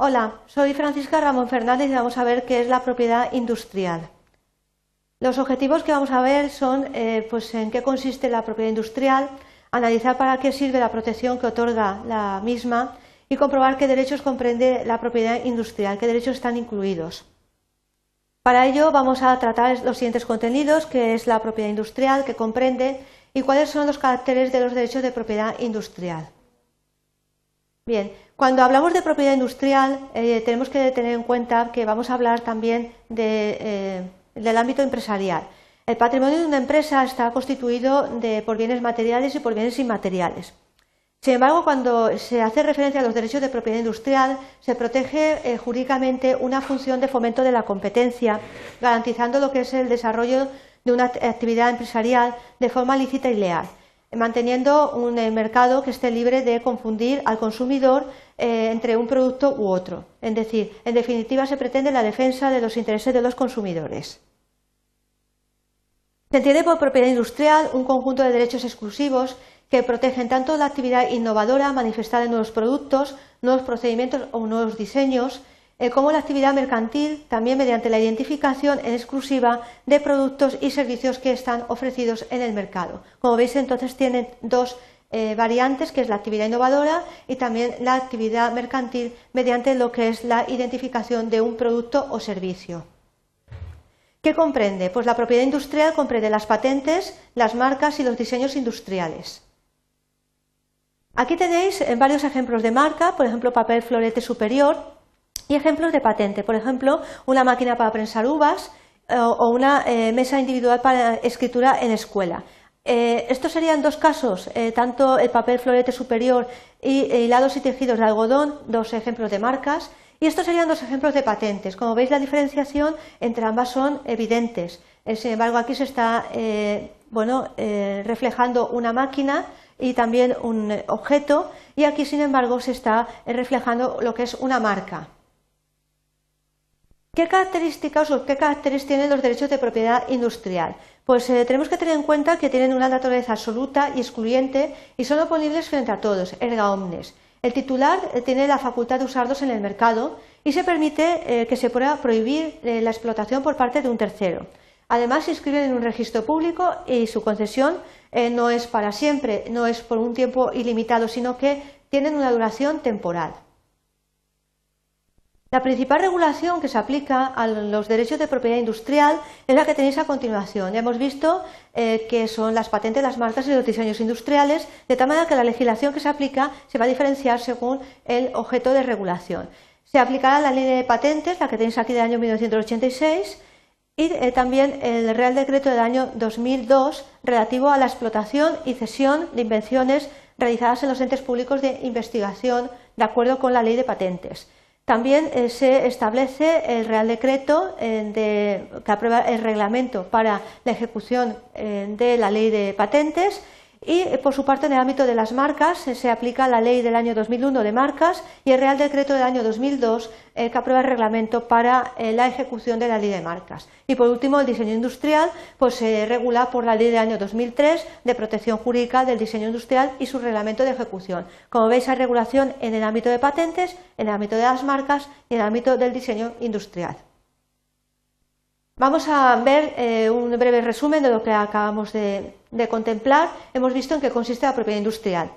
Hola, soy Francisca Ramón Fernández y vamos a ver qué es la propiedad industrial. Los objetivos que vamos a ver son eh, pues, en qué consiste la propiedad industrial, analizar para qué sirve la protección que otorga la misma y comprobar qué derechos comprende la propiedad industrial, qué derechos están incluidos. Para ello vamos a tratar los siguientes contenidos, que es la propiedad industrial, que comprende y cuáles son los caracteres de los derechos de propiedad industrial. Bien, cuando hablamos de propiedad industrial eh, tenemos que tener en cuenta que vamos a hablar también eh, del ámbito empresarial. El patrimonio de una empresa está constituido por bienes materiales y por bienes inmateriales. Sin embargo, cuando se hace referencia a los derechos de propiedad industrial, se protege eh, jurídicamente una función de fomento de la competencia, garantizando lo que es el desarrollo de una actividad empresarial de forma lícita y leal manteniendo un eh, mercado que esté libre de confundir al consumidor eh, entre un producto u otro. Es decir, en definitiva, se pretende la defensa de los intereses de los consumidores. Se entiende por propiedad industrial un conjunto de derechos exclusivos que protegen tanto la actividad innovadora manifestada en nuevos productos, nuevos procedimientos o nuevos diseños, como la actividad mercantil, también mediante la identificación en exclusiva de productos y servicios que están ofrecidos en el mercado. Como veis, entonces tienen dos eh, variantes, que es la actividad innovadora y también la actividad mercantil mediante lo que es la identificación de un producto o servicio. ¿Qué comprende? Pues la propiedad industrial comprende las patentes, las marcas y los diseños industriales. Aquí tenéis eh, varios ejemplos de marca, por ejemplo, papel florete superior, y ejemplos de patente, por ejemplo, una máquina para prensar uvas eh, o una eh, mesa individual para escritura en escuela. Eh, estos serían dos casos, tanto el papel florete superior y hilados y tejidos de algodón, dos ejemplos de marcas, y estos serían dos ejemplos de patentes. Como veis, la diferenciación entre ambas son evidentes. sin embargo, aquí se está bueno, reflejando una máquina y también un objeto, y aquí, sin embargo, se está reflejando lo que es una marca. ¿Qué características o qué caracteres tienen los derechos de propiedad industrial? Pues eh, tenemos que tener en cuenta que tienen una naturaleza absoluta y excluyente y son oponibles frente a todos, erga omnes. El titular eh, tiene la facultad de usarlos en el mercado y se permite eh, que se pueda prohibir la explotación por parte de un tercero. Además, se inscriben en un registro público y su concesión no es para siempre, no es por un tiempo ilimitado, sino que tienen una duración temporal. La principal regulación que se aplica a los derechos de propiedad industrial es la que tenéis a continuación. Ya hemos visto eh, que son las patentes, las marcas y los diseños industriales, de tal manera que la legislación que se aplica se va a diferenciar según el objeto de regulación. Se aplicará la ley de patentes, la que tenéis aquí del año 1986, y eh, también el Real Decreto del año 2002 relativo a la explotación y cesión de invenciones realizadas en los entes públicos de investigación de acuerdo con la ley de patentes. También eh, se establece el Real Decreto eh, que aprueba el reglamento para la ejecución eh, de la ley de patentes y, por su parte, en el ámbito de las marcas se aplica la ley del año 2001 de marcas y el Real Decreto del año 2002 que aprueba el reglamento para la ejecución de la ley de marcas. Y, por último, el diseño industrial pues, se regula por la ley del año 2003 de protección jurídica del diseño industrial y su reglamento de ejecución. Como veis, hay regulación en el ámbito de patentes, en el ámbito de las marcas y en el ámbito del diseño industrial. Vamos a ver eh, un breve resumen de lo que acabamos de, contemplar. Hemos visto en qué consiste la propiedad industrial.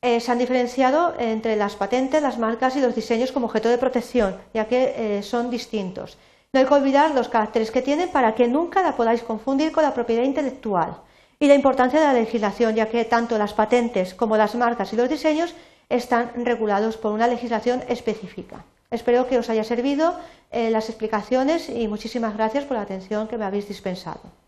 Eh, se han diferenciado entre las patentes, las marcas y los diseños como objeto de protección, ya que eh, son distintos. No hay que olvidar los caracteres que tienen para que nunca la podáis confundir con la propiedad intelectual. Y la importancia de la legislación, ya que tanto las patentes como las marcas y los diseños están regulados por una legislación específica. Espero que os haya servido eh, las explicaciones y muchísimas gracias por la atención que me habéis dispensado.